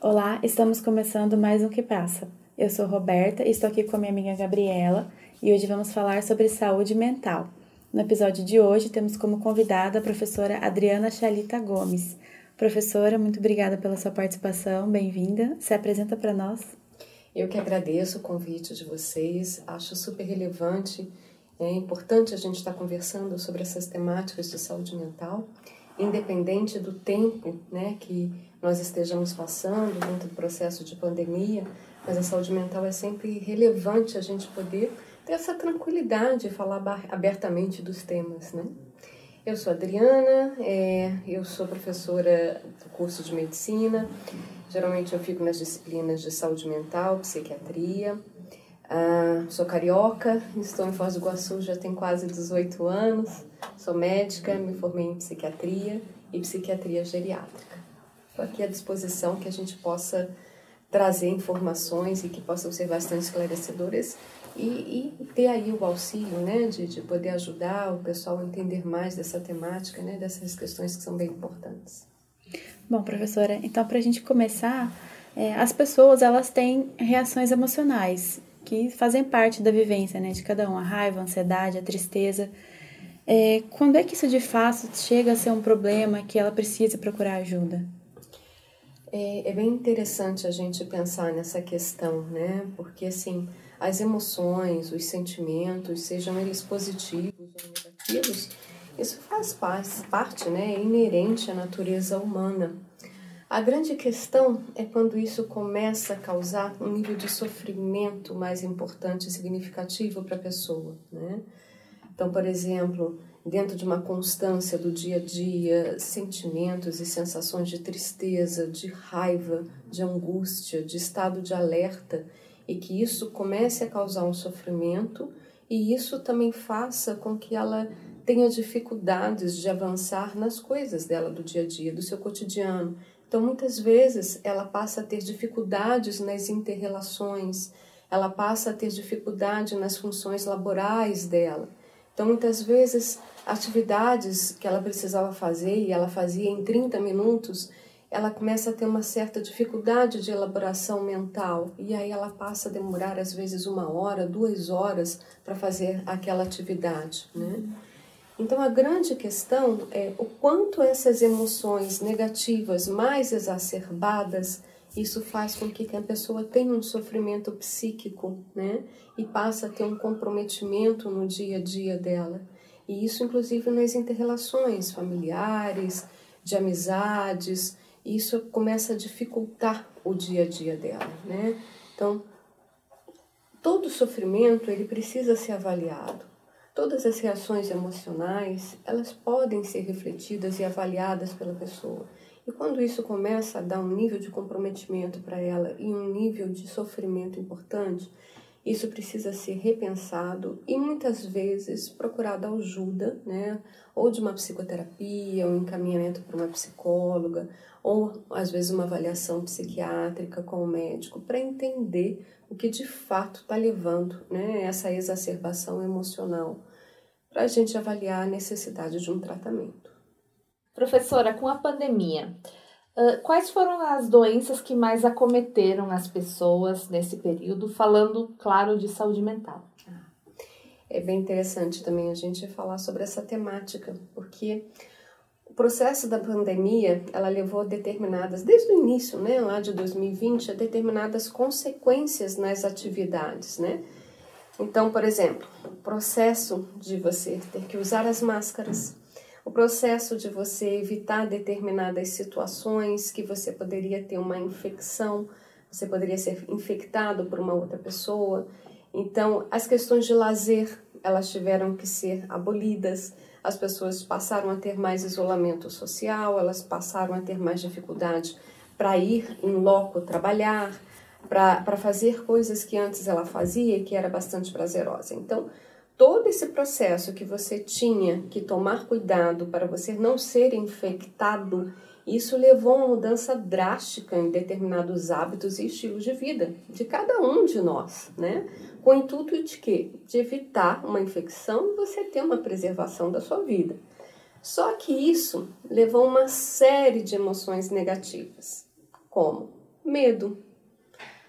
Olá, estamos começando mais um Que Passa. Eu sou Roberta e estou aqui com a minha amiga Gabriela e hoje vamos falar sobre saúde mental. No episódio de hoje temos como convidada a professora Adriana Chalita Gomes. Professora, muito obrigada pela sua participação, bem-vinda. Se apresenta para nós. Eu que agradeço o convite de vocês, acho super relevante, é importante a gente estar conversando sobre essas temáticas de saúde mental, independente do tempo né, que nós estejamos passando dentro do processo de pandemia, mas a saúde mental é sempre relevante a gente poder ter essa tranquilidade de falar abertamente dos temas, né? Eu sou Adriana, é, eu sou professora do curso de medicina, geralmente eu fico nas disciplinas de saúde mental, psiquiatria, ah, sou carioca, estou em Foz do Iguaçu já tem quase 18 anos, sou médica, me formei em psiquiatria e psiquiatria geriátrica. Estou aqui à disposição que a gente possa trazer informações e que possam ser bastante esclarecedoras e, e ter aí o auxílio, né, de, de poder ajudar o pessoal a entender mais dessa temática, né, dessas questões que são bem importantes. Bom, professora, então para a gente começar, é, as pessoas elas têm reações emocionais que fazem parte da vivência, né, de cada um, a raiva, a ansiedade, a tristeza. É, quando é que isso de fato chega a ser um problema que ela precisa procurar ajuda? É, é, bem interessante a gente pensar nessa questão, né? Porque assim, as emoções, os sentimentos, sejam eles positivos ou negativos, isso faz parte, né? É inerente à natureza humana. A grande questão é quando isso começa a causar um nível de sofrimento mais importante e significativo para a pessoa, né? Então, por exemplo, dentro de uma constância do dia a dia, sentimentos e sensações de tristeza, de raiva, de angústia, de estado de alerta, e que isso comece a causar um sofrimento e isso também faça com que ela tenha dificuldades de avançar nas coisas dela do dia a dia, do seu cotidiano. Então, muitas vezes, ela passa a ter dificuldades nas interrelações, ela passa a ter dificuldade nas funções laborais dela. Então, muitas vezes, atividades que ela precisava fazer e ela fazia em 30 minutos, ela começa a ter uma certa dificuldade de elaboração mental e aí ela passa a demorar às vezes uma hora, duas horas para fazer aquela atividade, né? Então a grande questão é o quanto essas emoções negativas mais exacerbadas isso faz com que a pessoa tenha um sofrimento psíquico, né? E passa a ter um comprometimento no dia a dia dela. E isso, inclusive, nas interrelações familiares, de amizades, isso começa a dificultar o dia a dia dela, né? Então, todo sofrimento ele precisa ser avaliado. Todas as reações emocionais, elas podem ser refletidas e avaliadas pela pessoa. E quando isso começa a dar um nível de comprometimento para ela e um nível de sofrimento importante, isso precisa ser repensado e muitas vezes procurado ajuda, né? Ou de uma psicoterapia, um encaminhamento para uma psicóloga, ou às vezes uma avaliação psiquiátrica com o médico para entender o que de fato está levando né, essa exacerbação emocional, para a gente avaliar a necessidade de um tratamento. Professora, com a pandemia, quais foram as doenças que mais acometeram as pessoas nesse período, falando, claro, de saúde mental? É bem interessante também a gente falar sobre essa temática, porque o processo da pandemia, ela levou determinadas, desde o início, né, lá de 2020, a determinadas consequências nas atividades, né? Então, por exemplo, o processo de você ter que usar as máscaras, o processo de você evitar determinadas situações que você poderia ter uma infecção, você poderia ser infectado por uma outra pessoa. Então, as questões de lazer, elas tiveram que ser abolidas. As pessoas passaram a ter mais isolamento social, elas passaram a ter mais dificuldade para ir em loco trabalhar, para fazer coisas que antes ela fazia e que era bastante prazerosa. Então, todo esse processo que você tinha que tomar cuidado para você não ser infectado, isso levou a uma mudança drástica em determinados hábitos e estilos de vida de cada um de nós, né? Com o intuito de quê? De evitar uma infecção você ter uma preservação da sua vida. Só que isso levou uma série de emoções negativas, como Medo,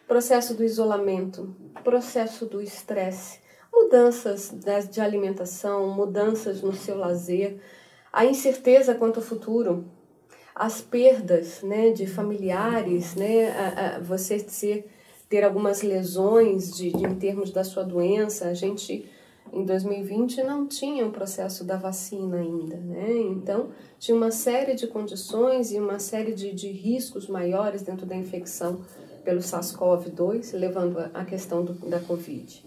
processo do isolamento, processo do estresse, mudanças de alimentação, mudanças no seu lazer, a incerteza quanto ao futuro, as perdas né, de familiares, né, a, a você ter algumas lesões de, de, em termos da sua doença. A gente, em 2020, não tinha o processo da vacina ainda. Né? Então, tinha uma série de condições e uma série de, de riscos maiores dentro da infecção pelo SARS-CoV-2, levando à questão do, da Covid.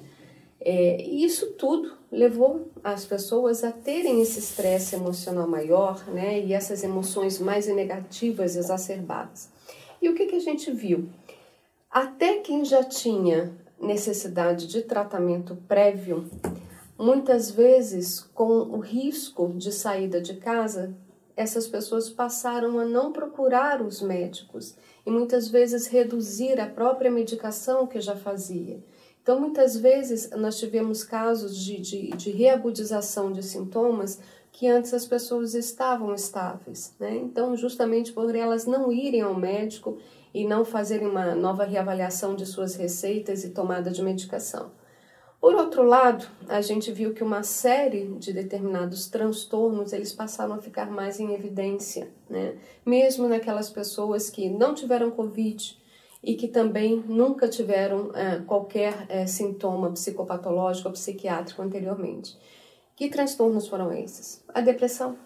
É, e isso tudo levou as pessoas a terem esse estresse emocional maior, né? E essas emoções mais negativas exacerbadas. E o que, que a gente viu? Até quem já tinha necessidade de tratamento prévio, muitas vezes com o risco de saída de casa, essas pessoas passaram a não procurar os médicos e muitas vezes reduzir a própria medicação que já fazia. Então, muitas vezes, nós tivemos casos de, de, de reagudização de sintomas que antes as pessoas estavam estáveis. Né? Então, justamente por elas não irem ao médico e não fazerem uma nova reavaliação de suas receitas e tomada de medicação. Por outro lado, a gente viu que uma série de determinados transtornos eles passaram a ficar mais em evidência, né? Mesmo naquelas pessoas que não tiveram Covid, e que também nunca tiveram é, qualquer é, sintoma psicopatológico ou psiquiátrico anteriormente. Que transtornos foram esses? A depressão.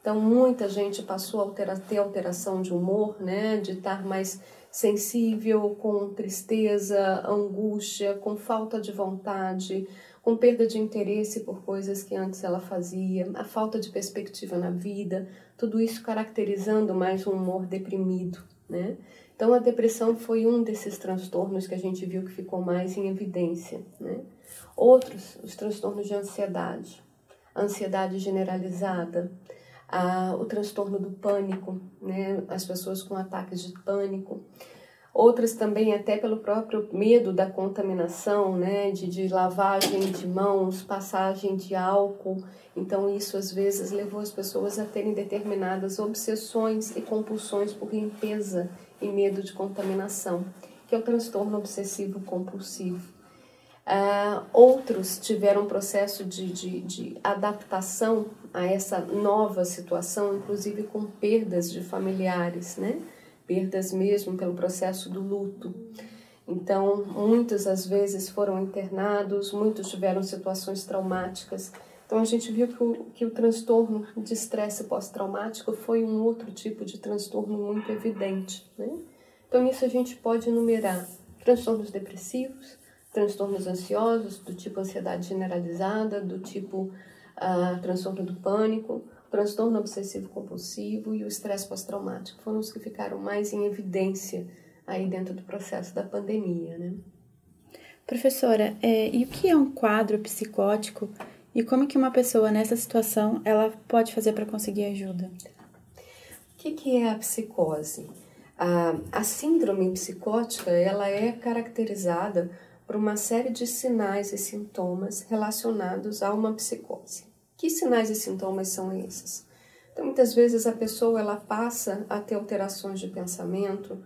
Então, muita gente passou a altera ter alteração de humor, né, de estar mais sensível, com tristeza, angústia, com falta de vontade, com perda de interesse por coisas que antes ela fazia, a falta de perspectiva na vida, tudo isso caracterizando mais um humor deprimido, né? Então, a depressão foi um desses transtornos que a gente viu que ficou mais em evidência. Né? Outros, os transtornos de ansiedade, a ansiedade generalizada, a, o transtorno do pânico, né? as pessoas com ataques de pânico. Outras também até pelo próprio medo da contaminação, né? de, de lavagem de mãos, passagem de álcool. Então, isso às vezes levou as pessoas a terem determinadas obsessões e compulsões por limpeza e medo de contaminação, que é o transtorno obsessivo compulsivo. Uh, outros tiveram um processo de, de, de, adaptação a essa nova situação, inclusive com perdas de familiares, né? Perdas mesmo pelo processo do luto. Então, muitos às vezes foram internados, muitos tiveram situações traumáticas. Então, a gente viu que o, que o transtorno de estresse pós-traumático foi um outro tipo de transtorno muito evidente. Né? Então, nisso a gente pode enumerar transtornos depressivos, transtornos ansiosos, do tipo ansiedade generalizada, do tipo uh, transtorno do pânico, transtorno obsessivo-compulsivo e o estresse pós-traumático. Foram os que ficaram mais em evidência aí dentro do processo da pandemia. Né? Professora, é, e o que é um quadro psicótico e como que uma pessoa nessa situação ela pode fazer para conseguir ajuda? O que, que é a psicose? A, a síndrome psicótica ela é caracterizada por uma série de sinais e sintomas relacionados a uma psicose. Que sinais e sintomas são esses? Então, muitas vezes a pessoa ela passa a ter alterações de pensamento,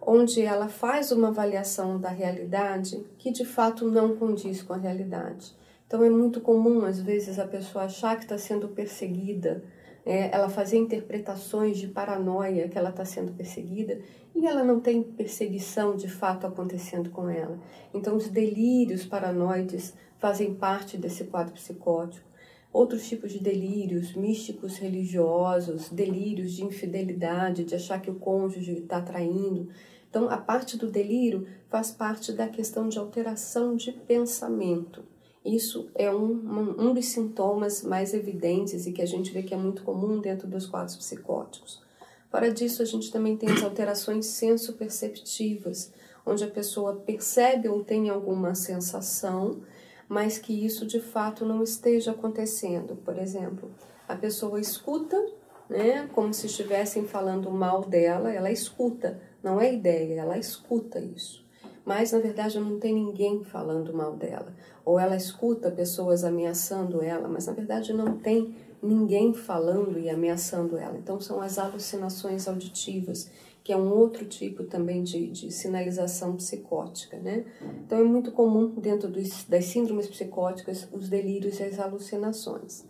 onde ela faz uma avaliação da realidade que de fato não condiz com a realidade. Então é muito comum, às vezes, a pessoa achar que está sendo perseguida, é, ela fazer interpretações de paranoia que ela está sendo perseguida e ela não tem perseguição de fato acontecendo com ela. Então os delírios paranoides fazem parte desse quadro psicótico. Outros tipos de delírios, místicos religiosos, delírios de infidelidade, de achar que o cônjuge está traindo. Então, a parte do delírio faz parte da questão de alteração de pensamento. Isso é um, um dos sintomas mais evidentes e que a gente vê que é muito comum dentro dos quadros psicóticos. Fora disso, a gente também tem as alterações sensoperceptivas, onde a pessoa percebe ou tem alguma sensação, mas que isso de fato não esteja acontecendo. Por exemplo, a pessoa escuta, né, como se estivessem falando mal dela, ela escuta, não é ideia, ela escuta isso mas na verdade não tem ninguém falando mal dela. Ou ela escuta pessoas ameaçando ela, mas na verdade não tem ninguém falando e ameaçando ela. Então são as alucinações auditivas que é um outro tipo também de, de sinalização psicótica, né? Então é muito comum dentro dos, das síndromes psicóticas os delírios e as alucinações.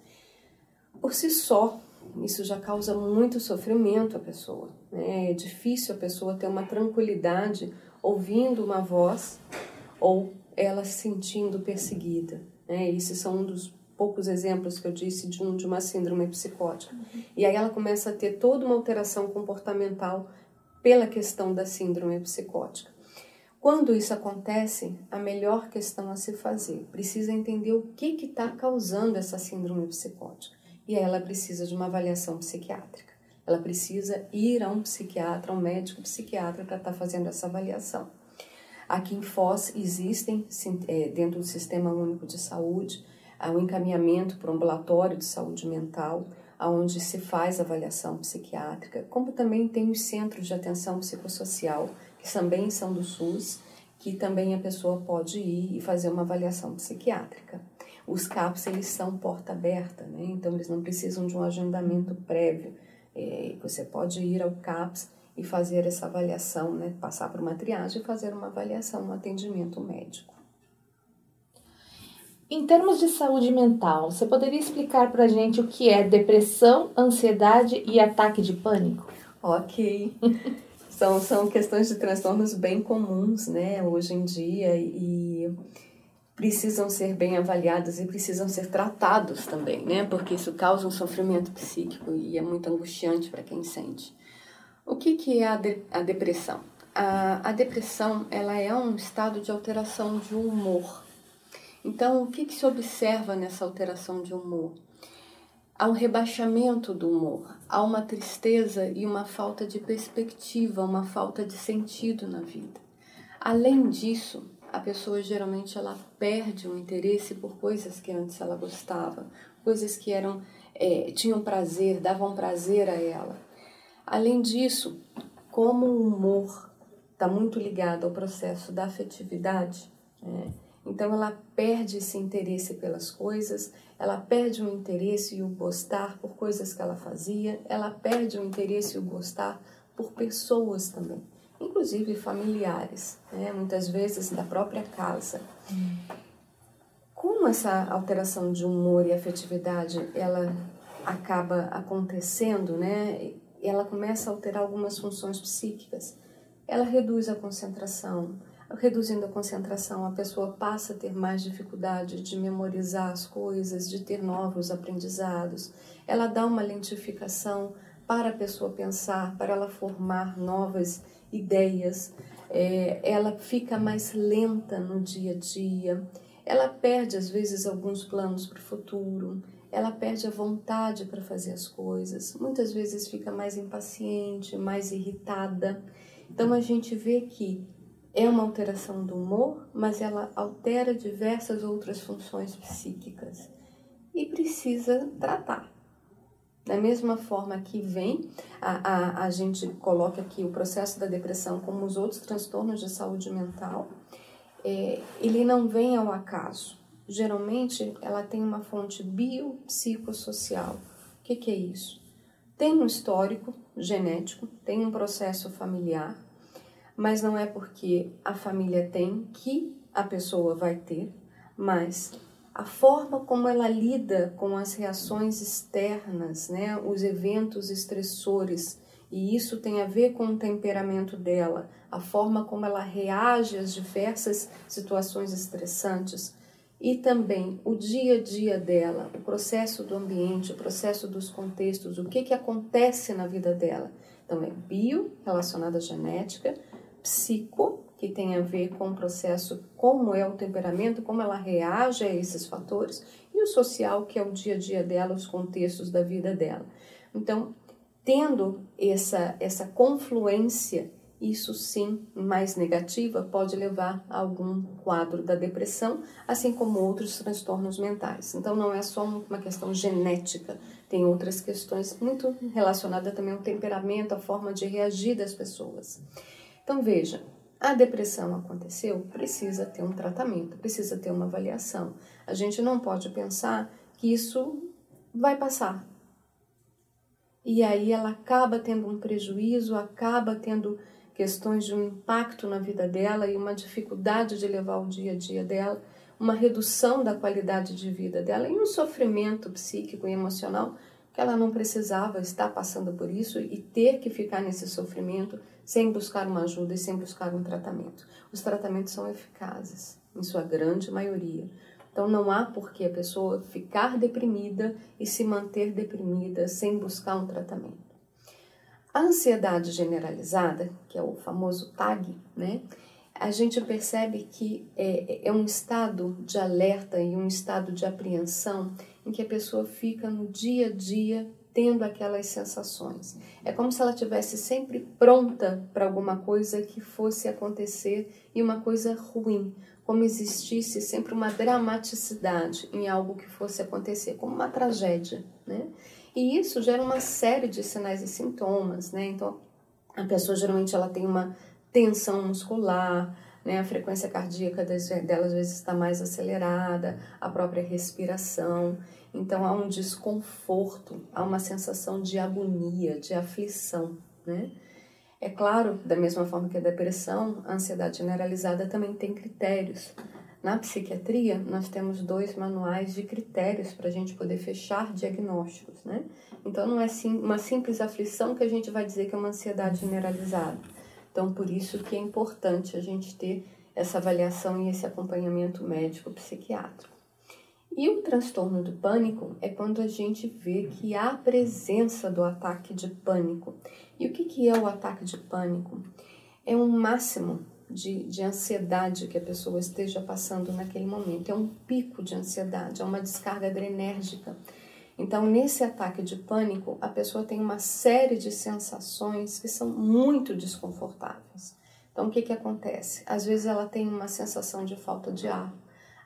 Por si só, isso já causa muito sofrimento à pessoa. Né? É difícil a pessoa ter uma tranquilidade ouvindo uma voz ou ela se sentindo perseguida. Né? Esses são um dos poucos exemplos que eu disse de, um, de uma síndrome psicótica. Uhum. E aí ela começa a ter toda uma alteração comportamental pela questão da síndrome psicótica. Quando isso acontece, a melhor questão a se fazer precisa entender o que está causando essa síndrome psicótica. E aí ela precisa de uma avaliação psiquiátrica. Ela precisa ir a um psiquiatra, um médico psiquiatra para estar tá fazendo essa avaliação. Aqui em Foz existem, é, dentro do Sistema Único de Saúde, o encaminhamento para o ambulatório de saúde mental, onde se faz avaliação psiquiátrica, como também tem os centros de atenção psicossocial, que também são do SUS, que também a pessoa pode ir e fazer uma avaliação psiquiátrica. Os CAPs, eles são porta aberta, né? então eles não precisam de um agendamento prévio. É, você pode ir ao CAPS e fazer essa avaliação, né? passar por uma triagem e fazer uma avaliação, um atendimento médico. Em termos de saúde mental, você poderia explicar para a gente o que é depressão, ansiedade e ataque de pânico? Ok. são, são questões de transtornos bem comuns, né, hoje em dia e precisam ser bem avaliados e precisam ser tratados também, né, porque isso causa um sofrimento psíquico e é muito angustiante para quem sente. O que, que é a, de, a depressão? A, a depressão ela é um estado de alteração de humor então, o que, que se observa nessa alteração de humor? Há um rebaixamento do humor, há uma tristeza e uma falta de perspectiva, uma falta de sentido na vida. Além disso, a pessoa geralmente ela perde o interesse por coisas que antes ela gostava, coisas que eram é, tinham prazer, davam prazer a ela. Além disso, como o humor está muito ligado ao processo da afetividade, é, então ela perde esse interesse pelas coisas, ela perde o interesse e o gostar por coisas que ela fazia, ela perde o interesse e o gostar por pessoas também, inclusive familiares, né? muitas vezes da própria casa. Como essa alteração de humor e afetividade ela acaba acontecendo, né? Ela começa a alterar algumas funções psíquicas. Ela reduz a concentração, reduzindo a concentração, a pessoa passa a ter mais dificuldade de memorizar as coisas, de ter novos aprendizados. Ela dá uma lentificação para a pessoa pensar, para ela formar novas ideias. É, ela fica mais lenta no dia a dia. Ela perde, às vezes, alguns planos para o futuro. Ela perde a vontade para fazer as coisas. Muitas vezes fica mais impaciente, mais irritada. Então a gente vê que é uma alteração do humor, mas ela altera diversas outras funções psíquicas e precisa tratar. Da mesma forma que vem, a, a, a gente coloca aqui o processo da depressão como os outros transtornos de saúde mental, é, ele não vem ao acaso. Geralmente, ela tem uma fonte biopsicossocial. O que, que é isso? Tem um histórico genético, tem um processo familiar, mas não é porque a família tem que a pessoa vai ter, mas a forma como ela lida com as reações externas, né, os eventos estressores, e isso tem a ver com o temperamento dela, a forma como ela reage às diversas situações estressantes e também o dia a dia dela, o processo do ambiente, o processo dos contextos, o que, que acontece na vida dela. Então, é bio, relacionado à genética, psico, que tem a ver com o processo, como é o temperamento, como ela reage a esses fatores, e o social, que é o dia a dia dela, os contextos da vida dela. Então, tendo essa, essa confluência, isso sim, mais negativa, pode levar a algum quadro da depressão, assim como outros transtornos mentais. Então, não é só uma questão genética, tem outras questões muito relacionadas também ao temperamento, à forma de reagir das pessoas. Então veja, a depressão aconteceu, precisa ter um tratamento, precisa ter uma avaliação. A gente não pode pensar que isso vai passar. e aí ela acaba tendo um prejuízo, acaba tendo questões de um impacto na vida dela e uma dificuldade de levar o dia a dia dela, uma redução da qualidade de vida dela e um sofrimento psíquico e emocional que ela não precisava estar passando por isso e ter que ficar nesse sofrimento sem buscar uma ajuda e sem buscar um tratamento. Os tratamentos são eficazes, em sua grande maioria. Então não há por que a pessoa ficar deprimida e se manter deprimida sem buscar um tratamento. A ansiedade generalizada, que é o famoso TAG, né? A gente percebe que é, é um estado de alerta e um estado de apreensão em que a pessoa fica no dia a dia tendo aquelas sensações. É como se ela tivesse sempre pronta para alguma coisa que fosse acontecer e uma coisa ruim, como existisse sempre uma dramaticidade em algo que fosse acontecer, como uma tragédia, né? E isso gera uma série de sinais e sintomas, né? Então, a pessoa geralmente ela tem uma tensão muscular, né? A frequência cardíaca dela às vezes está mais acelerada, a própria respiração. Então, há um desconforto, há uma sensação de agonia, de aflição, né? É claro, da mesma forma que a depressão, a ansiedade generalizada também tem critérios. Na psiquiatria, nós temos dois manuais de critérios para a gente poder fechar diagnósticos, né? Então, não é sim, uma simples aflição que a gente vai dizer que é uma ansiedade generalizada. Então, por isso que é importante a gente ter essa avaliação e esse acompanhamento médico-psiquiátrico. E o transtorno do pânico é quando a gente vê que há presença do ataque de pânico. E o que, que é o ataque de pânico? É um máximo de, de ansiedade que a pessoa esteja passando naquele momento. É um pico de ansiedade, é uma descarga adrenérgica. Então, nesse ataque de pânico, a pessoa tem uma série de sensações que são muito desconfortáveis. Então, o que, que acontece? Às vezes ela tem uma sensação de falta de ar,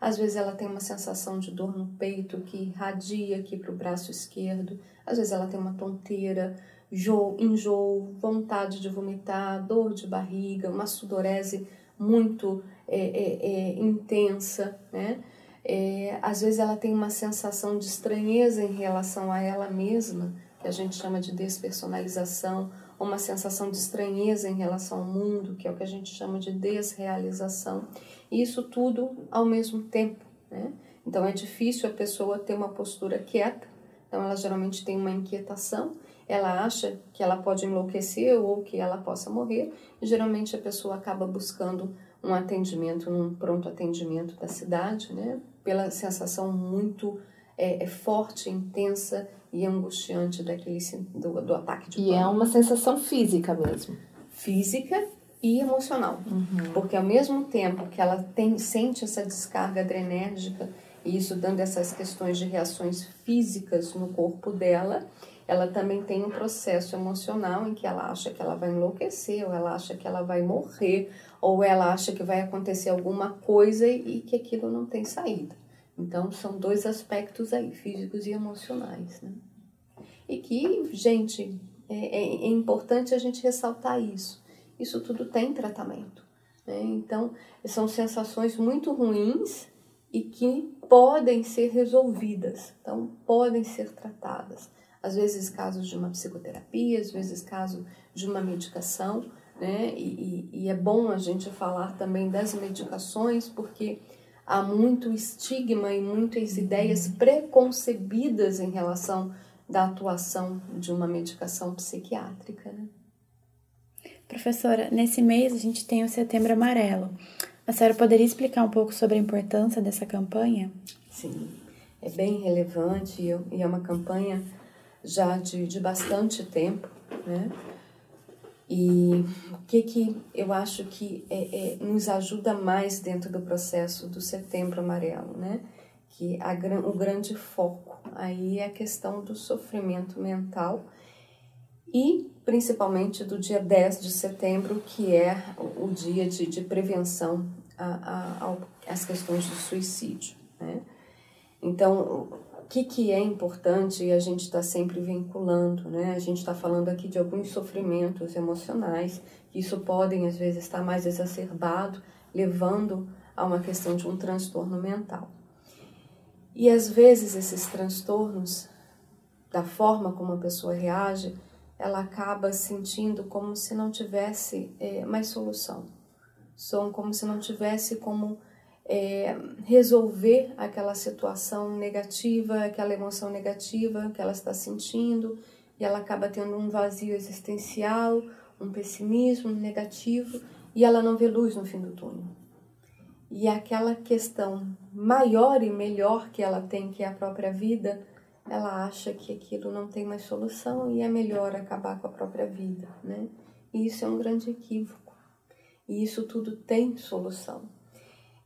às vezes ela tem uma sensação de dor no peito que irradia aqui para o braço esquerdo, às vezes ela tem uma tonteira, enjoo, vontade de vomitar, dor de barriga, uma sudorese muito é, é, é, intensa, né? É, às vezes ela tem uma sensação de estranheza em relação a ela mesma, que a gente chama de despersonalização, uma sensação de estranheza em relação ao mundo, que é o que a gente chama de desrealização. E isso tudo ao mesmo tempo, né? Então é difícil a pessoa ter uma postura quieta, então ela geralmente tem uma inquietação ela acha que ela pode enlouquecer ou que ela possa morrer, e geralmente a pessoa acaba buscando um atendimento num pronto atendimento da cidade, né? Pela sensação muito é, é forte, intensa e angustiante daquele do, do ataque de E é uma sensação física mesmo. Física e emocional, uhum. porque ao mesmo tempo que ela tem sente essa descarga adrenérgica e isso dando essas questões de reações físicas no corpo dela, ela também tem um processo emocional em que ela acha que ela vai enlouquecer, ou ela acha que ela vai morrer, ou ela acha que vai acontecer alguma coisa e que aquilo não tem saída. Então, são dois aspectos aí, físicos e emocionais. Né? E que, gente, é, é, é importante a gente ressaltar isso. Isso tudo tem tratamento. Né? Então, são sensações muito ruins e que podem ser resolvidas, então podem ser tratadas às vezes casos de uma psicoterapia, às vezes caso de uma medicação, né? E, e, e é bom a gente falar também das medicações, porque há muito estigma e muitas ideias preconcebidas em relação da atuação de uma medicação psiquiátrica. Né? Professora, nesse mês a gente tem o Setembro Amarelo. A senhora poderia explicar um pouco sobre a importância dessa campanha? Sim, é bem relevante e é uma campanha já de, de bastante tempo, né? E o que, que eu acho que é, é, nos ajuda mais dentro do processo do Setembro Amarelo, né? Que a, o grande foco aí é a questão do sofrimento mental e principalmente do dia 10 de setembro, que é o dia de, de prevenção às questões do suicídio, né? Então, que, que é importante e a gente está sempre vinculando, né? A gente está falando aqui de alguns sofrimentos emocionais, que isso podem às vezes estar mais exacerbado, levando a uma questão de um transtorno mental. E às vezes esses transtornos da forma como a pessoa reage, ela acaba sentindo como se não tivesse é, mais solução. São como se não tivesse como é, resolver aquela situação negativa, aquela emoção negativa que ela está sentindo, e ela acaba tendo um vazio existencial, um pessimismo negativo, e ela não vê luz no fim do túnel. E aquela questão maior e melhor que ela tem, que é a própria vida, ela acha que aquilo não tem mais solução e é melhor acabar com a própria vida, né? E isso é um grande equívoco. E isso tudo tem solução.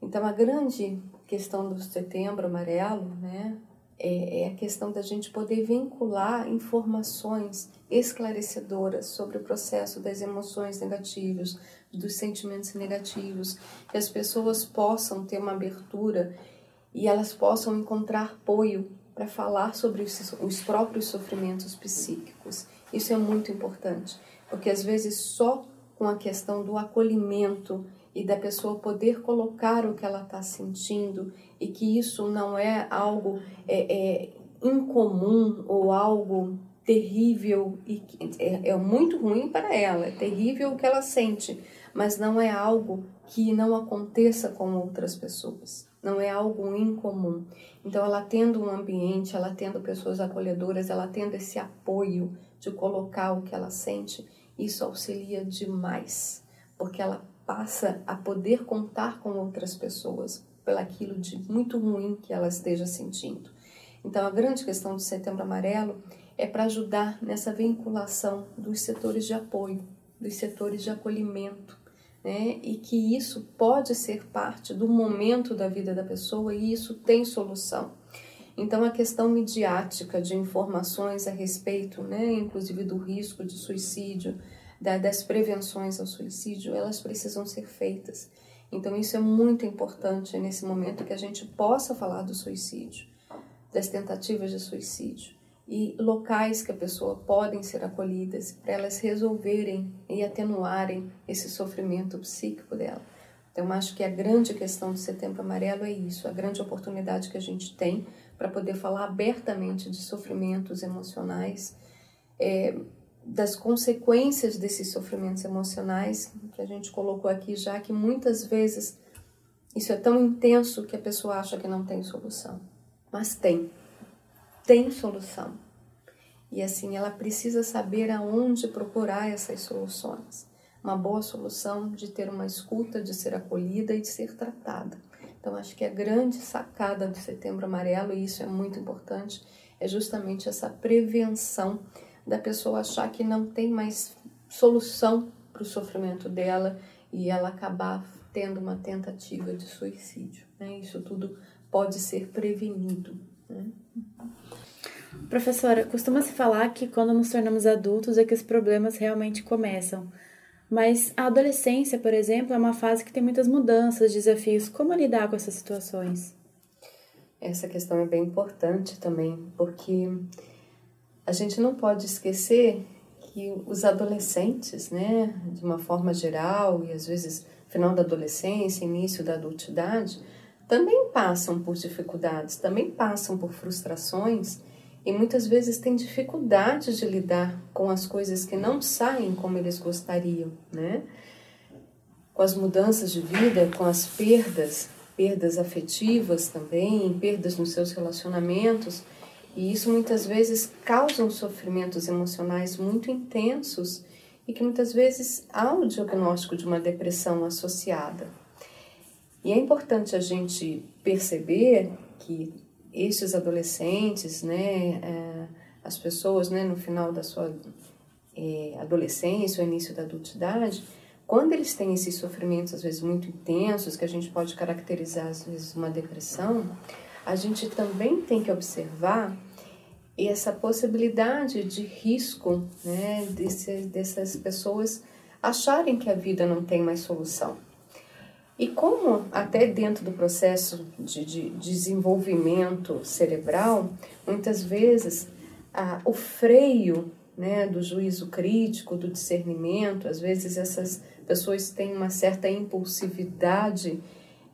Então a grande questão do setembro amarelo, né, é, é a questão da gente poder vincular informações esclarecedoras sobre o processo das emoções negativas, dos sentimentos negativos, que as pessoas possam ter uma abertura e elas possam encontrar apoio para falar sobre os, os próprios sofrimentos psíquicos. Isso é muito importante, porque às vezes só com a questão do acolhimento e da pessoa poder colocar o que ela está sentindo e que isso não é algo é, é, incomum ou algo terrível e é, é muito ruim para ela, é terrível o que ela sente, mas não é algo que não aconteça com outras pessoas, não é algo incomum. Então, ela tendo um ambiente, ela tendo pessoas acolhedoras, ela tendo esse apoio de colocar o que ela sente, isso auxilia demais, porque ela passa a poder contar com outras pessoas pelaquilo de muito ruim que ela esteja sentindo. Então, a grande questão do Setembro Amarelo é para ajudar nessa vinculação dos setores de apoio, dos setores de acolhimento, né? E que isso pode ser parte do momento da vida da pessoa e isso tem solução. Então, a questão midiática de informações a respeito, né, inclusive do risco de suicídio, da, das prevenções ao suicídio, elas precisam ser feitas. Então, isso é muito importante nesse momento que a gente possa falar do suicídio, das tentativas de suicídio e locais que a pessoa podem ser acolhidas para elas resolverem e atenuarem esse sofrimento psíquico dela. Então, acho que a grande questão do Setembro Amarelo é isso, a grande oportunidade que a gente tem para poder falar abertamente de sofrimentos emocionais, é, das consequências desses sofrimentos emocionais, que a gente colocou aqui já, que muitas vezes isso é tão intenso que a pessoa acha que não tem solução. Mas tem tem solução. E assim, ela precisa saber aonde procurar essas soluções. Uma boa solução de ter uma escuta, de ser acolhida e de ser tratada. Então, acho que a grande sacada do Setembro Amarelo, e isso é muito importante, é justamente essa prevenção da pessoa achar que não tem mais solução para o sofrimento dela e ela acabar tendo uma tentativa de suicídio. Né? Isso tudo pode ser prevenido. Né? Professora, costuma-se falar que quando nos tornamos adultos é que os problemas realmente começam. Mas a adolescência, por exemplo, é uma fase que tem muitas mudanças, desafios. Como lidar com essas situações? Essa questão é bem importante também, porque a gente não pode esquecer que os adolescentes, né, de uma forma geral, e às vezes final da adolescência, início da adultidade, também passam por dificuldades, também passam por frustrações e muitas vezes têm dificuldade de lidar com as coisas que não saem como eles gostariam, né? Com as mudanças de vida, com as perdas, perdas afetivas também, perdas nos seus relacionamentos, e isso muitas vezes causa sofrimentos emocionais muito intensos e que muitas vezes há o diagnóstico de uma depressão associada. E é importante a gente perceber que estes adolescentes, né, é, as pessoas, né, no final da sua é, adolescência ou início da adultidade, quando eles têm esses sofrimentos às vezes muito intensos, que a gente pode caracterizar às vezes uma depressão, a gente também tem que observar essa possibilidade de risco, né, desse, dessas pessoas acharem que a vida não tem mais solução. E como até dentro do processo de, de desenvolvimento cerebral, muitas vezes ah, o freio né, do juízo crítico, do discernimento, às vezes essas pessoas têm uma certa impulsividade,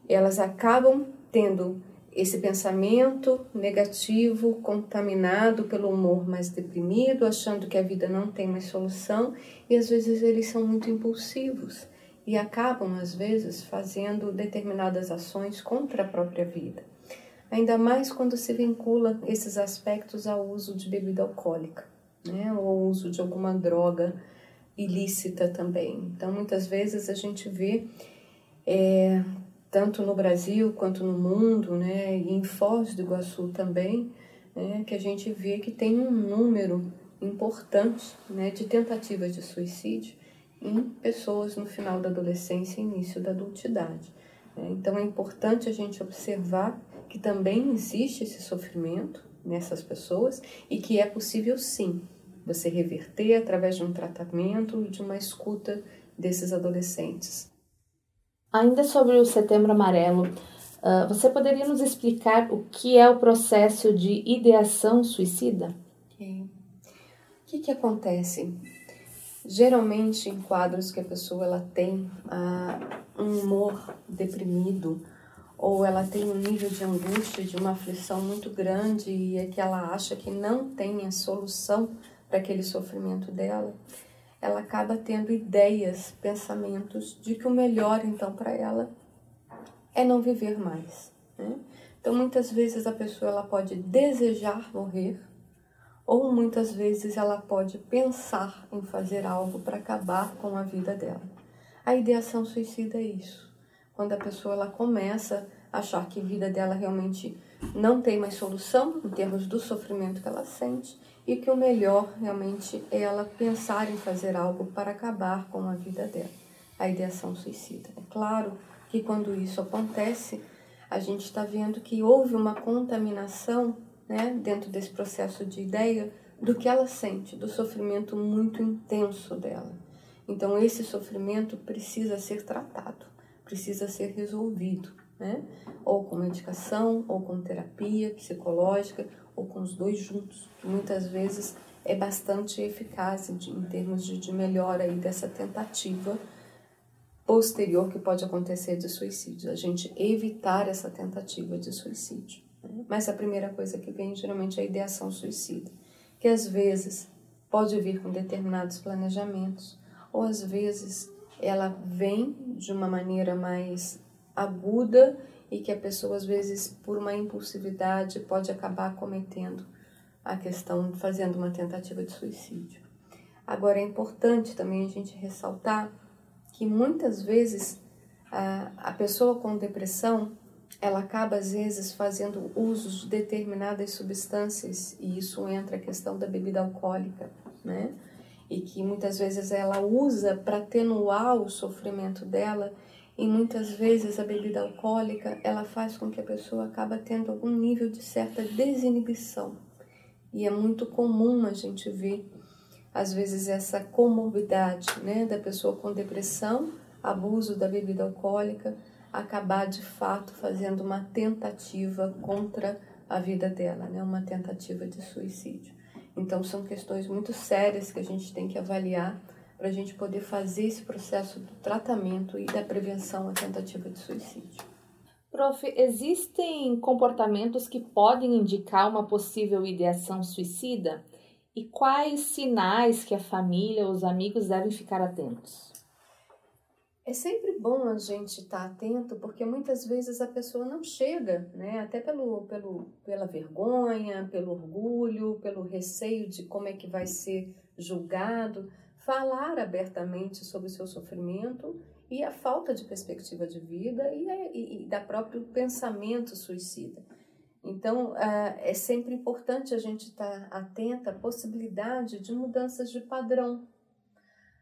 elas acabam tendo esse pensamento negativo, contaminado pelo humor mais deprimido, achando que a vida não tem mais solução, e às vezes eles são muito impulsivos e acabam, às vezes, fazendo determinadas ações contra a própria vida. Ainda mais quando se vincula esses aspectos ao uso de bebida alcoólica, né, ou uso de alguma droga ilícita também. Então, muitas vezes a gente vê é, tanto no Brasil quanto no mundo, né, e em Foz do Iguaçu também, né, que a gente vê que tem um número importante né, de tentativas de suicídio em pessoas no final da adolescência e início da adultidade. Né. Então é importante a gente observar que também existe esse sofrimento nessas pessoas e que é possível sim você reverter através de um tratamento e de uma escuta desses adolescentes. Ainda sobre o Setembro Amarelo, uh, você poderia nos explicar o que é o processo de ideação suicida? Okay. O que, que acontece? Geralmente, em quadros que a pessoa ela tem uh, um humor deprimido, ou ela tem um nível de angústia, de uma aflição muito grande e é que ela acha que não tem a solução para aquele sofrimento dela, ela acaba tendo ideias, pensamentos de que o melhor então para ela é não viver mais. Né? Então muitas vezes a pessoa ela pode desejar morrer ou muitas vezes ela pode pensar em fazer algo para acabar com a vida dela. A ideação suicida é isso. Quando a pessoa ela começa a achar que a vida dela realmente não tem mais solução em termos do sofrimento que ela sente e que o melhor realmente é ela pensar em fazer algo para acabar com a vida dela, a ideação suicida. É claro que quando isso acontece, a gente está vendo que houve uma contaminação né, dentro desse processo de ideia do que ela sente, do sofrimento muito intenso dela. Então, esse sofrimento precisa ser tratado, precisa ser resolvido, né? ou com medicação, ou com terapia psicológica, ou com os dois juntos, que muitas vezes é bastante eficaz em, em termos de, de melhora aí dessa tentativa posterior que pode acontecer de suicídio, a gente evitar essa tentativa de suicídio. Né? Mas a primeira coisa que vem geralmente é a ideação suicida, que às vezes pode vir com determinados planejamentos, ou às vezes ela vem de uma maneira mais aguda e que a pessoa, às vezes, por uma impulsividade, pode acabar cometendo a questão, fazendo uma tentativa de suicídio. Agora, é importante também a gente ressaltar que muitas vezes a, a pessoa com depressão ela acaba às vezes fazendo uso de determinadas substâncias e isso entra a questão da bebida alcoólica, né? E que muitas vezes ela usa para atenuar o sofrimento dela e muitas vezes a bebida alcoólica ela faz com que a pessoa acabe tendo algum nível de certa desinibição. E é muito comum a gente ver, às vezes, essa comorbidade né, da pessoa com depressão, abuso da bebida alcoólica, acabar de fato fazendo uma tentativa contra a vida dela, né, uma tentativa de suicídio. Então, são questões muito sérias que a gente tem que avaliar para a gente poder fazer esse processo do tratamento e da prevenção à tentativa de suicídio. Prof, existem comportamentos que podem indicar uma possível ideação suicida? E quais sinais que a família ou os amigos devem ficar atentos? É sempre bom a gente estar tá atento, porque muitas vezes a pessoa não chega, né? Até pelo, pelo, pela vergonha, pelo orgulho, pelo receio de como é que vai ser julgado falar abertamente sobre o seu sofrimento e a falta de perspectiva de vida e, e, e da próprio pensamento suicida. Então, uh, é sempre importante a gente estar atenta à possibilidade de mudanças de padrão,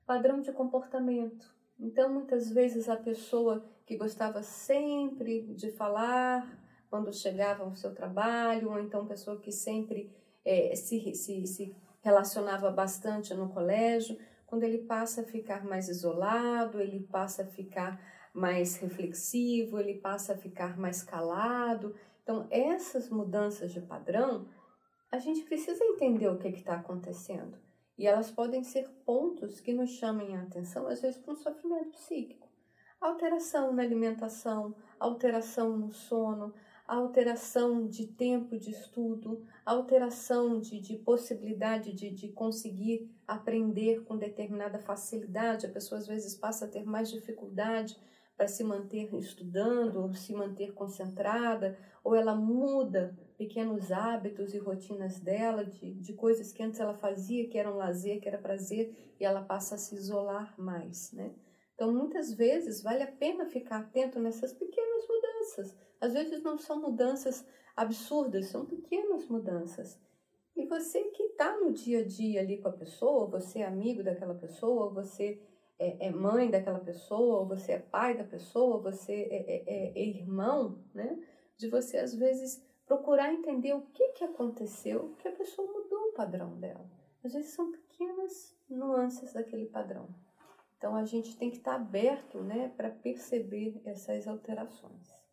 padrão de comportamento. Então, muitas vezes a pessoa que gostava sempre de falar quando chegava ao seu trabalho, ou então pessoa que sempre é, se, se, se relacionava bastante no colégio, quando ele passa a ficar mais isolado, ele passa a ficar mais reflexivo, ele passa a ficar mais calado. Então, essas mudanças de padrão, a gente precisa entender o que está acontecendo. E elas podem ser pontos que nos chamem a atenção, às vezes, para um sofrimento psíquico. Alteração na alimentação, alteração no sono, alteração de tempo de estudo, alteração de, de possibilidade de, de conseguir aprender com determinada facilidade. A pessoa às vezes passa a ter mais dificuldade para se manter estudando, ou se manter concentrada, ou ela muda pequenos hábitos e rotinas dela, de, de coisas que antes ela fazia, que eram lazer, que era prazer, e ela passa a se isolar mais, né? Então, muitas vezes, vale a pena ficar atento nessas pequenas mudanças. Às vezes não são mudanças absurdas, são pequenas mudanças. E você que está no dia a dia ali com a pessoa, você é amigo daquela pessoa, você é, é, mãe daquela pessoa, você é pai da pessoa, você é, é, é, irmão, né? De você, às vezes, procurar entender o que, que aconteceu, que a pessoa mudou o padrão dela. Às vezes são pequenas nuances daquele padrão. Então, a gente tem que estar aberto né, para perceber essas alterações.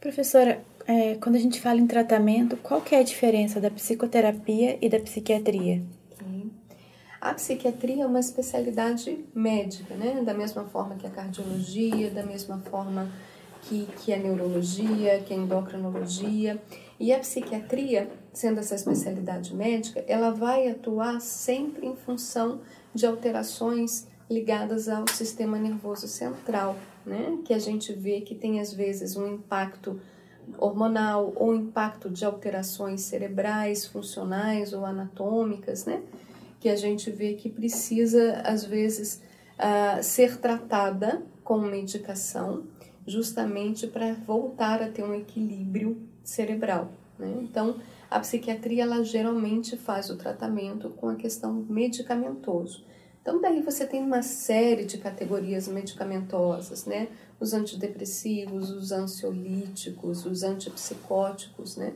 Professora, é, quando a gente fala em tratamento, qual que é a diferença da psicoterapia e da psiquiatria? A psiquiatria é uma especialidade médica, né? Da mesma forma que a cardiologia, da mesma forma que, que a neurologia, que a endocrinologia. E a psiquiatria, sendo essa especialidade médica, ela vai atuar sempre em função de alterações ligadas ao sistema nervoso central, né? Que a gente vê que tem às vezes um impacto hormonal ou impacto de alterações cerebrais, funcionais ou anatômicas, né? que a gente vê que precisa, às vezes, uh, ser tratada com medicação, justamente para voltar a ter um equilíbrio cerebral. Né? Então, a psiquiatria, ela geralmente faz o tratamento com a questão medicamentoso. Então, daí você tem uma série de categorias medicamentosas, né? Os antidepressivos, os ansiolíticos, os antipsicóticos, né?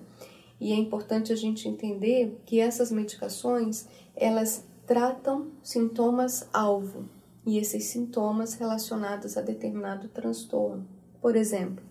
E é importante a gente entender que essas medicações, elas tratam sintomas alvo e esses sintomas relacionados a determinado transtorno. Por exemplo,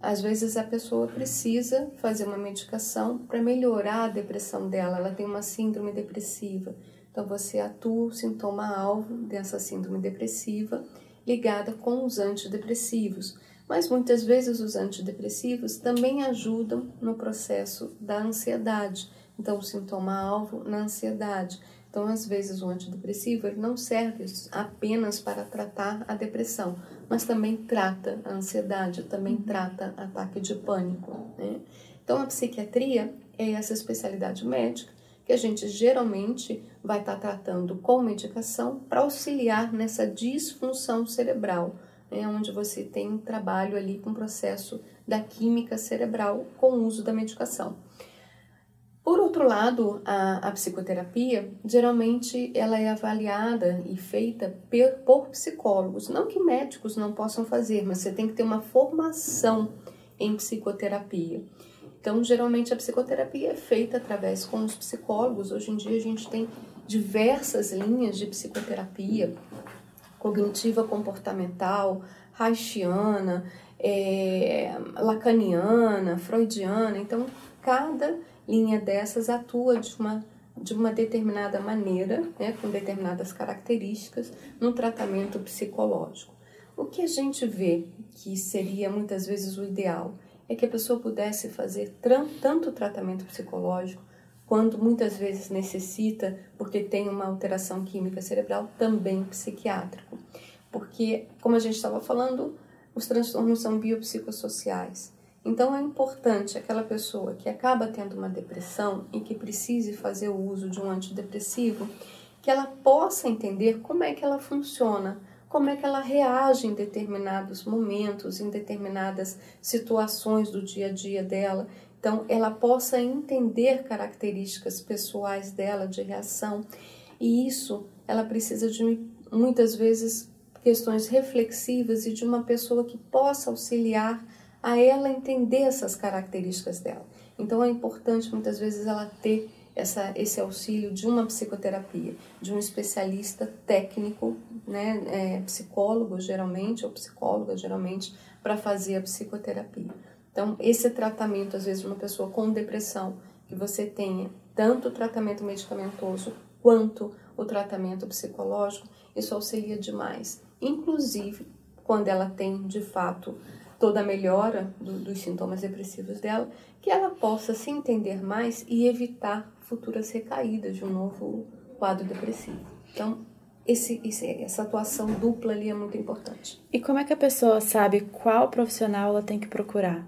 às vezes a pessoa precisa fazer uma medicação para melhorar a depressão dela, ela tem uma síndrome depressiva. Então você atua o sintoma alvo dessa síndrome depressiva ligada com os antidepressivos. Mas muitas vezes os antidepressivos também ajudam no processo da ansiedade. Então, o sintoma-alvo na ansiedade. Então, às vezes, o antidepressivo ele não serve apenas para tratar a depressão, mas também trata a ansiedade, também trata ataque de pânico. Né? Então, a psiquiatria é essa especialidade médica que a gente geralmente vai estar tratando com medicação para auxiliar nessa disfunção cerebral é onde você tem um trabalho ali com o processo da química cerebral com o uso da medicação. Por outro lado, a, a, psicoterapia, geralmente ela é avaliada e feita per, por psicólogos. Não que médicos não possam fazer, mas você tem que ter uma formação em psicoterapia. Então, geralmente a psicoterapia é feita através com os psicólogos. Hoje em dia a gente tem diversas linhas de psicoterapia, cognitiva comportamental, haitiana, é, lacaniana, freudiana. Então, cada linha dessas atua de uma, de uma determinada maneira, né, com determinadas características, no tratamento psicológico. O que a gente vê que seria muitas vezes o ideal é que a pessoa pudesse fazer tanto tratamento psicológico quando muitas vezes necessita, porque tem uma alteração química cerebral, também psiquiátrico. Porque, como a gente estava falando, os transtornos são biopsicossociais. Então é importante aquela pessoa que acaba tendo uma depressão e que precise fazer o uso de um antidepressivo, que ela possa entender como é que ela funciona, como é que ela reage em determinados momentos, em determinadas situações do dia a dia dela então, ela possa entender características pessoais dela de reação, e isso ela precisa de muitas vezes questões reflexivas e de uma pessoa que possa auxiliar a ela entender essas características dela. Então, é importante muitas vezes ela ter essa, esse auxílio de uma psicoterapia, de um especialista técnico, né, é, psicólogo geralmente, ou psicóloga geralmente, para fazer a psicoterapia. Então, esse tratamento, às vezes, uma pessoa com depressão, que você tenha tanto o tratamento medicamentoso quanto o tratamento psicológico, isso auxilia demais. Inclusive, quando ela tem, de fato, toda a melhora do, dos sintomas depressivos dela, que ela possa se entender mais e evitar futuras recaídas de um novo quadro depressivo. Então, esse, esse, essa atuação dupla ali é muito importante. E como é que a pessoa sabe qual profissional ela tem que procurar?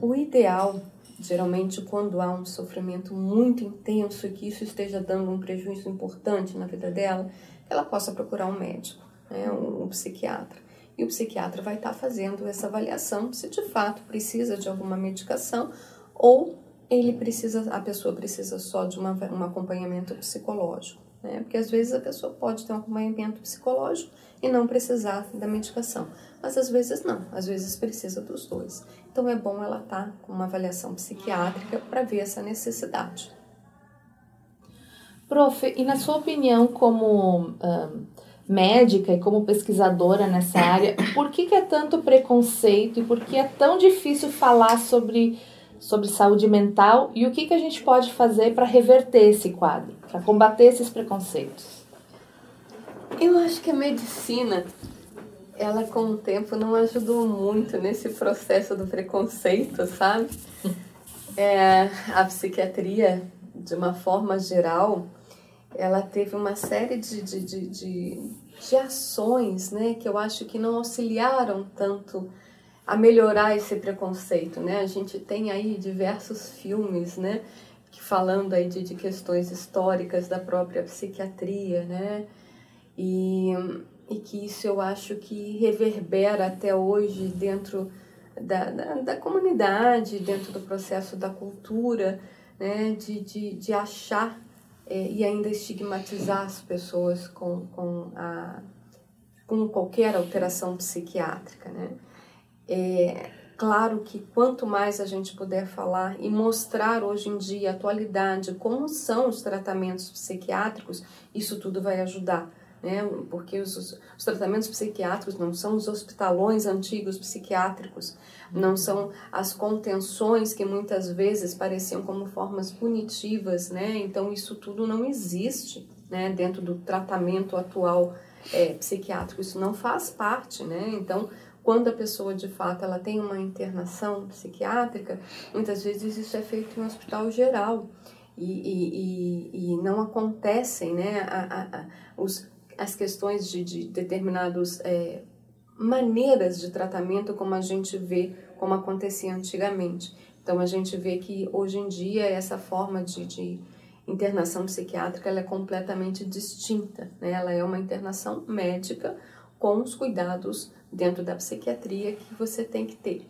O ideal, geralmente, quando há um sofrimento muito intenso e que isso esteja dando um prejuízo importante na vida dela, ela possa procurar um médico, né, um, um psiquiatra. E o psiquiatra vai estar fazendo essa avaliação se de fato precisa de alguma medicação ou ele precisa, a pessoa precisa só de uma, um acompanhamento psicológico. Né? Porque às vezes a pessoa pode ter um acompanhamento psicológico e não precisar da medicação. Mas às vezes não, às vezes precisa dos dois. Então é bom ela estar tá com uma avaliação psiquiátrica para ver essa necessidade. Prof, e na sua opinião, como um, médica e como pesquisadora nessa área, por que, que é tanto preconceito e por que é tão difícil falar sobre sobre saúde mental e o que, que a gente pode fazer para reverter esse quadro, para combater esses preconceitos? Eu acho que a medicina, ela com o tempo não ajudou muito nesse processo do preconceito, sabe? É, a psiquiatria, de uma forma geral, ela teve uma série de, de, de, de, de ações né, que eu acho que não auxiliaram tanto a melhorar esse preconceito, né? A gente tem aí diversos filmes, né? Falando aí de, de questões históricas da própria psiquiatria, né? E, e que isso eu acho que reverbera até hoje dentro da, da, da comunidade, dentro do processo da cultura, né? De, de, de achar é, e ainda estigmatizar as pessoas com, com, a, com qualquer alteração psiquiátrica, né? É claro que quanto mais a gente puder falar e mostrar hoje em dia, atualidade, como são os tratamentos psiquiátricos, isso tudo vai ajudar. Né? Porque os, os tratamentos psiquiátricos não são os hospitalões antigos psiquiátricos, não são as contenções que muitas vezes pareciam como formas punitivas, né? Então isso tudo não existe, né? Dentro do tratamento atual é, psiquiátrico, isso não faz parte, né? Então quando a pessoa de fato ela tem uma internação psiquiátrica, muitas vezes isso é feito em um hospital geral e, e, e, não acontecem né, a, a, a, os, as questões de, de determinadas é, maneiras de tratamento como a gente vê, como acontecia antigamente. Então a gente vê que hoje em dia essa forma de, de internação psiquiátrica ela é completamente distinta. Né? Ela é uma internação médica com os cuidados dentro da psiquiatria que você tem que ter.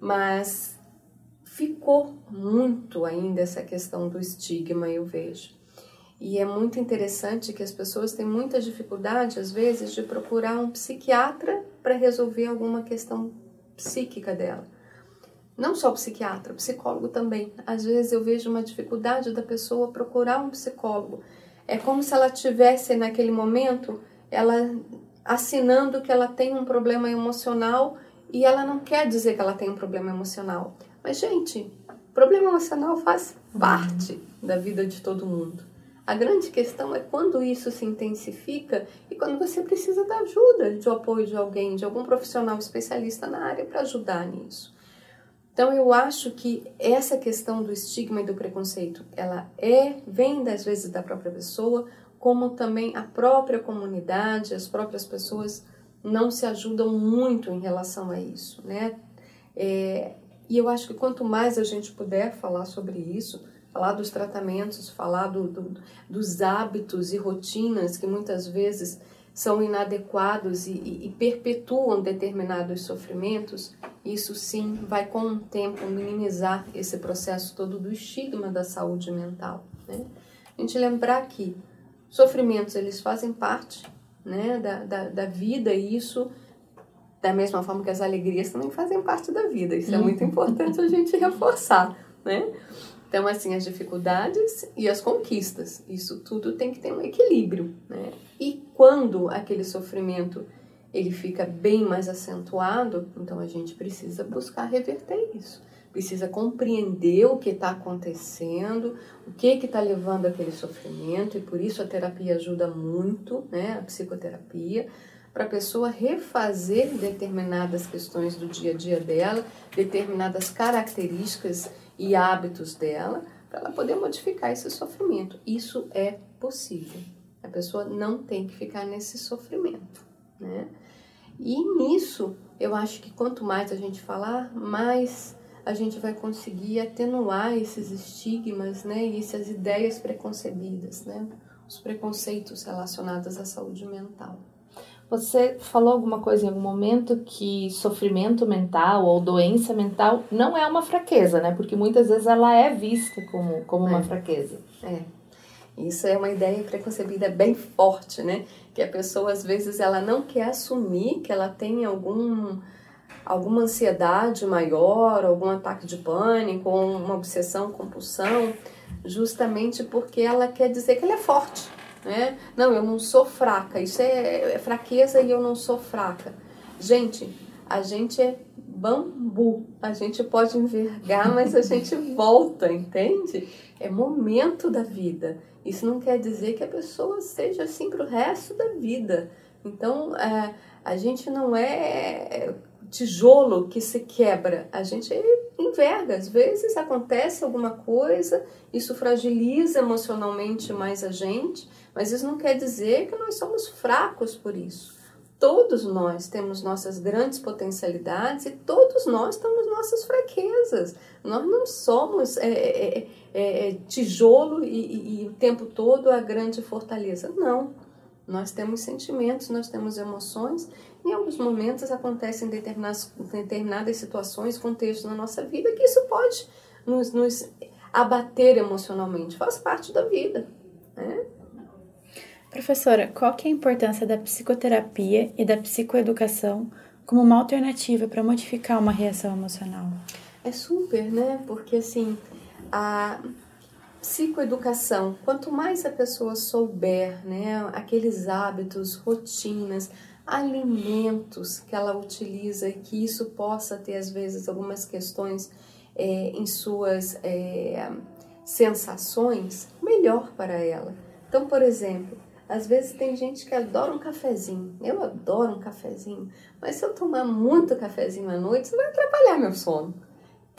Mas ficou muito ainda essa questão do estigma, eu vejo. E é muito interessante que as pessoas têm muita dificuldade, às vezes, de procurar um psiquiatra para resolver alguma questão psíquica dela. Não só psiquiatra, psicólogo também. Às vezes eu vejo uma dificuldade da pessoa procurar um psicólogo. É como se ela tivesse naquele momento, ela assinando que ela tem um problema emocional e ela não quer dizer que ela tem um problema emocional. Mas, gente, problema emocional faz parte da vida de todo mundo. A grande questão é quando isso se intensifica e quando você precisa da ajuda, de apoio de alguém, de algum profissional especialista na área para ajudar nisso. Então eu acho que essa questão do estigma e do preconceito, ela é vem das vezes da própria pessoa, como também a própria comunidade, as próprias pessoas não se ajudam muito em relação a isso, né? É, e eu acho que quanto mais a gente puder falar sobre isso, falar dos tratamentos, falar do, do, dos hábitos e rotinas que muitas vezes são inadequados e, e, e, perpetuam determinados sofrimentos, isso sim vai com o tempo minimizar esse processo todo do estigma da saúde mental. Né? A gente lembrar que sofrimentos eles fazem parte né, da, da, da, vida e isso, da mesma forma que as alegrias também fazem parte da vida. Isso é uhum. muito importante a gente reforçar, né? Então, assim, as dificuldades e as conquistas, isso tudo tem que ter um equilíbrio, né? E quando aquele sofrimento ele fica bem mais acentuado, então a gente precisa buscar reverter isso precisa compreender o que está acontecendo, o que está levando aquele sofrimento, e por isso a terapia ajuda muito, né? A psicoterapia para a pessoa refazer determinadas questões do dia a dia dela, determinadas características e hábitos dela, para ela poder modificar esse sofrimento. Isso é possível. A pessoa não tem que ficar nesse sofrimento, né? E nisso, eu acho que quanto mais a gente falar, mais a gente vai conseguir atenuar esses estigmas, né, e essas ideias preconcebidas, né, os preconceitos relacionados à saúde mental. Você falou alguma coisa em algum momento que sofrimento mental ou doença mental não é uma fraqueza, né? Porque muitas vezes ela é vista como, como é. uma fraqueza. É. Isso é uma ideia preconcebida bem forte, né? Que a pessoa às vezes ela não quer assumir que ela tem algum alguma ansiedade maior, algum ataque de pânico, uma obsessão, compulsão, justamente porque ela quer dizer que ela é forte, né? Não, eu não sou fraca, isso é, é fraqueza e eu não sou fraca. Gente, a gente é bambu, a gente pode envergar, mas a gente volta, entende? É momento da vida. Isso não quer dizer que a pessoa seja assim para o resto da vida. Então, é, a gente não é tijolo que se quebra, a gente enverga. Às vezes acontece alguma coisa, isso fragiliza emocionalmente mais a gente, mas isso não quer dizer que nós somos fracos por isso. Todos nós temos nossas grandes potencialidades e todos nós temos nossas fraquezas. Nós não somos é, é, é, é tijolo e, e, e o tempo todo a grande fortaleza. Não. Nós temos sentimentos, nós temos emoções em alguns momentos acontecem determinadas, determinadas situações, contextos na nossa vida que isso pode nos, nos abater emocionalmente, faz parte da vida. Né? Professora, qual que é a importância da psicoterapia e da psicoeducação como uma alternativa para modificar uma reação emocional? É super, né? Porque assim, a psicoeducação, quanto mais a pessoa souber, né, aqueles hábitos, rotinas, alimentos que ela utiliza e que isso possa ter, às vezes, algumas questões é, em suas é, sensações, melhor para ela. Então, por exemplo, às vezes tem gente que adora um cafezinho. Eu adoro um cafezinho, mas se eu tomar muito cafezinho à noite, isso vai atrapalhar meu sono.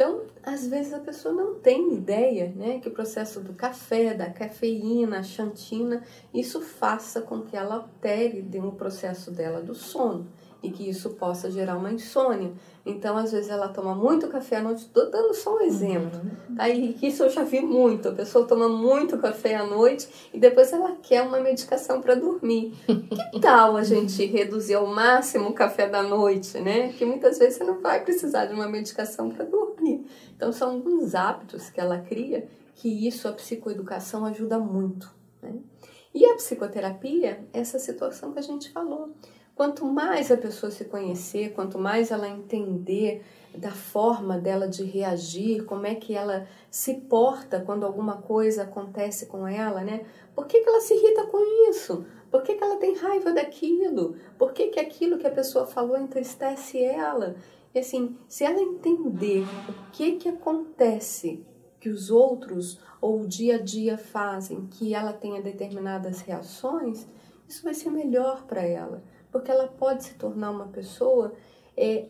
Então, às vezes a pessoa não tem ideia, né, que o processo do café, da cafeína, a xantina, isso faça com que ela altere o processo dela do sono e que isso possa gerar uma insônia. Então, às vezes, ela toma muito café à noite. Estou dando só um exemplo. Uhum. Tá? E isso eu já vi muito. A pessoa toma muito café à noite e depois ela quer uma medicação para dormir. que tal a gente reduzir ao máximo o café da noite, né? Que muitas vezes você não vai precisar de uma medicação para dormir. Então, são alguns hábitos que ela cria que isso, a psicoeducação, ajuda muito. Né? E a psicoterapia, essa situação que a gente falou Quanto mais a pessoa se conhecer, quanto mais ela entender da forma dela de reagir, como é que ela se porta quando alguma coisa acontece com ela, né? Por que, que ela se irrita com isso? Por que, que ela tem raiva daquilo? Por que, que aquilo que a pessoa falou entristece ela? E assim, se ela entender o que, que acontece que os outros ou o dia a dia fazem que ela tenha determinadas reações, isso vai ser melhor para ela porque ela pode se tornar uma pessoa é,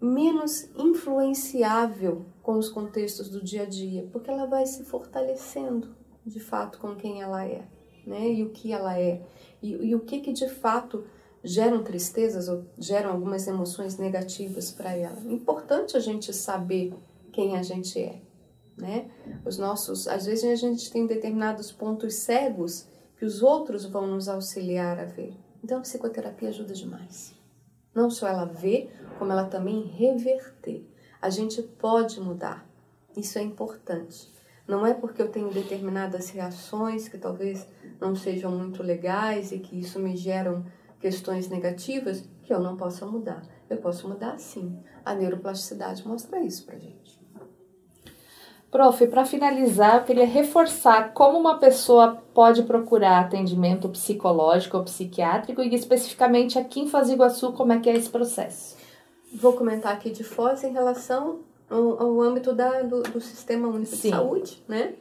menos influenciável com os contextos do dia a dia, porque ela vai se fortalecendo de fato com quem ela é, né? E o que ela é, e, e o que que de fato geram tristezas ou geram algumas emoções negativas para ela. É importante a gente saber quem a gente é, né? Os nossos, às vezes a gente tem determinados pontos cegos que os outros vão nos auxiliar a ver. Então a psicoterapia ajuda demais. Não só ela ver, como ela também reverter. A gente pode mudar. Isso é importante. Não é porque eu tenho determinadas reações que talvez não sejam muito legais e que isso me geram questões negativas que eu não possa mudar. Eu posso mudar sim. A neuroplasticidade mostra isso pra gente. Prof, para finalizar, eu queria reforçar como uma pessoa pode procurar atendimento psicológico ou psiquiátrico e especificamente aqui em Foz do Iguaçu, como é que é esse processo. Vou comentar aqui de Foz em relação ao, ao âmbito da, do, do, Sistema Único Sim. de Saúde, né?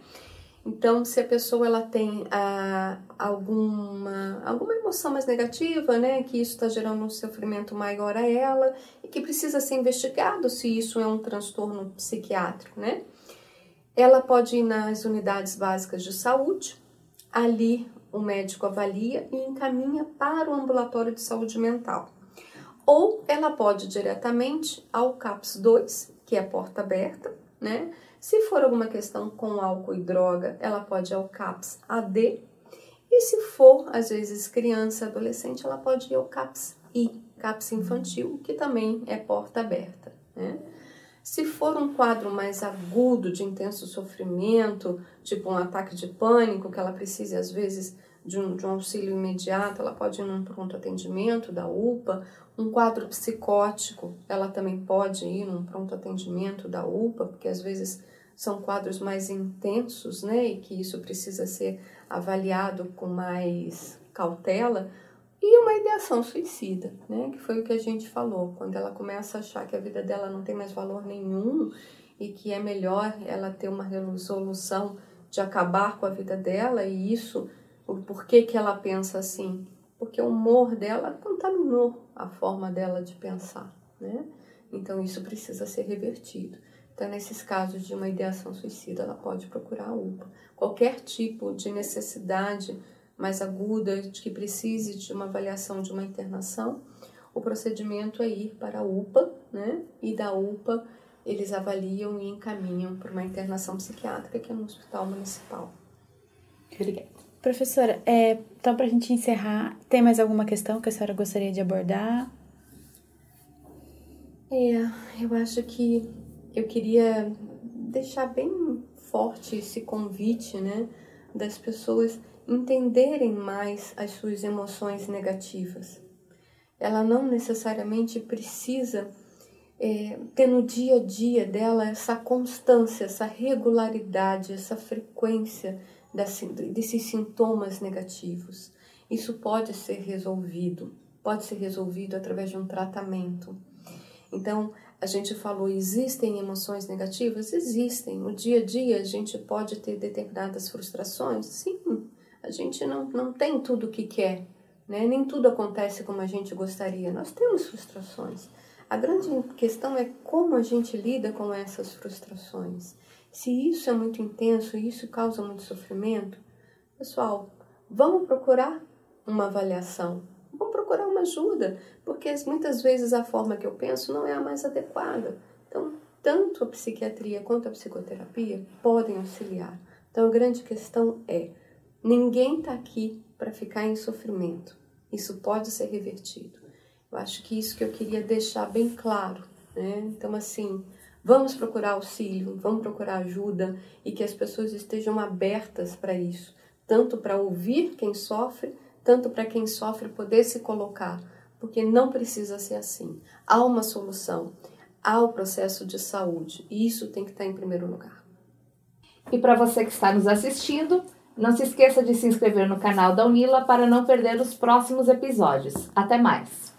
Então, se a pessoa ela tem ah, alguma, alguma emoção mais negativa, né, que isso está gerando um sofrimento maior a ela e que precisa ser investigado se isso é um transtorno psiquiátrico, né? Ela pode ir nas unidades básicas de saúde, ali o médico avalia e encaminha para o ambulatório de saúde mental. Ou ela pode ir diretamente ao CAPS 2, que é a porta aberta, né? Se for alguma questão com álcool e droga, ela pode ir ao CAPS AD. E se for, às vezes, criança, adolescente, ela pode ir ao CAPS I, CAPS infantil, que também é porta aberta. Né? Se for um quadro mais agudo, de intenso sofrimento, tipo um ataque de pânico, que ela precise, às vezes, de um, de um auxílio imediato, ela pode ir num pronto atendimento da UPA. Um quadro psicótico, ela também pode ir num pronto atendimento da UPA, porque às vezes são quadros mais intensos, né, e que isso precisa ser avaliado com mais cautela, e uma ideação suicida, né, que foi o que a gente falou, quando ela começa a achar que a vida dela não tem mais valor nenhum e que é melhor ela ter uma resolução de acabar com a vida dela, e isso, o porquê que ela pensa assim? Porque o humor dela contaminou a forma dela de pensar, né? Então isso precisa ser revertido. Então, nesses casos de uma ideação suicida, ela pode procurar a UPA. Qualquer tipo de necessidade mais aguda, de que precise de uma avaliação de uma internação, o procedimento é ir para a UPA, né? E da UPA eles avaliam e encaminham para uma internação psiquiátrica que é no hospital municipal. Obrigada. Professora, é, então para a gente encerrar, tem mais alguma questão que a senhora gostaria de abordar? É, eu acho que eu queria deixar bem forte esse convite, né, das pessoas entenderem mais as suas emoções negativas. Ela não necessariamente precisa é, ter no dia a dia dela essa constância, essa regularidade, essa frequência desses sintomas negativos. Isso pode ser resolvido, pode ser resolvido através de um tratamento. Então, a gente falou, existem emoções negativas? Existem. No dia a dia a gente pode ter determinadas frustrações? Sim. A gente não, não tem tudo o que quer, né? Nem tudo acontece como a gente gostaria. Nós temos frustrações. A grande questão é como a gente lida com essas frustrações. Se isso é muito intenso e isso causa muito sofrimento, pessoal, vamos procurar uma avaliação vão procurar uma ajuda, porque muitas vezes a forma que eu penso não é a mais adequada. Então, tanto a psiquiatria quanto a psicoterapia podem auxiliar. Então, a grande questão é: ninguém está aqui para ficar em sofrimento. Isso pode ser revertido. Eu acho que isso que eu queria deixar bem claro. Né? Então, assim, vamos procurar auxílio, vamos procurar ajuda e que as pessoas estejam abertas para isso, tanto para ouvir quem sofre, tanto para quem sofre poder se colocar, porque não precisa ser assim. Há uma solução, há o processo de saúde e isso tem que estar em primeiro lugar. E para você que está nos assistindo, não se esqueça de se inscrever no canal da Unila para não perder os próximos episódios. Até mais!